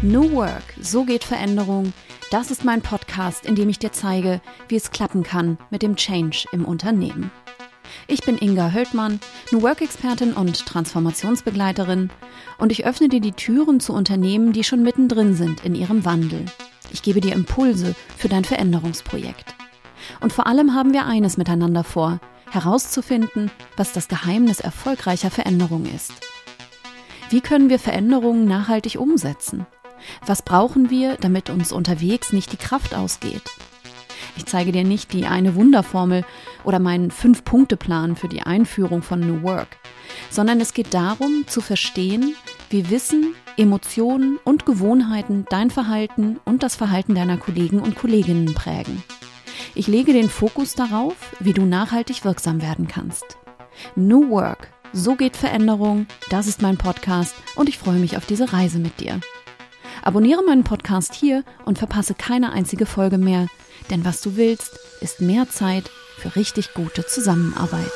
New Work, so geht Veränderung. Das ist mein Podcast, in dem ich dir zeige, wie es klappen kann mit dem Change im Unternehmen. Ich bin Inga Höldmann, New Work-Expertin und Transformationsbegleiterin und ich öffne dir die Türen zu Unternehmen, die schon mittendrin sind in ihrem Wandel. Ich gebe dir Impulse für dein Veränderungsprojekt. Und vor allem haben wir eines miteinander vor, herauszufinden, was das Geheimnis erfolgreicher Veränderung ist. Wie können wir Veränderungen nachhaltig umsetzen? Was brauchen wir, damit uns unterwegs nicht die Kraft ausgeht? Ich zeige dir nicht die eine Wunderformel oder meinen Fünf-Punkte-Plan für die Einführung von New Work, sondern es geht darum zu verstehen, wie Wissen, Emotionen und Gewohnheiten dein Verhalten und das Verhalten deiner Kollegen und Kolleginnen prägen. Ich lege den Fokus darauf, wie du nachhaltig wirksam werden kannst. New Work, so geht Veränderung, das ist mein Podcast und ich freue mich auf diese Reise mit dir. Abonniere meinen Podcast hier und verpasse keine einzige Folge mehr, denn was du willst, ist mehr Zeit für richtig gute Zusammenarbeit.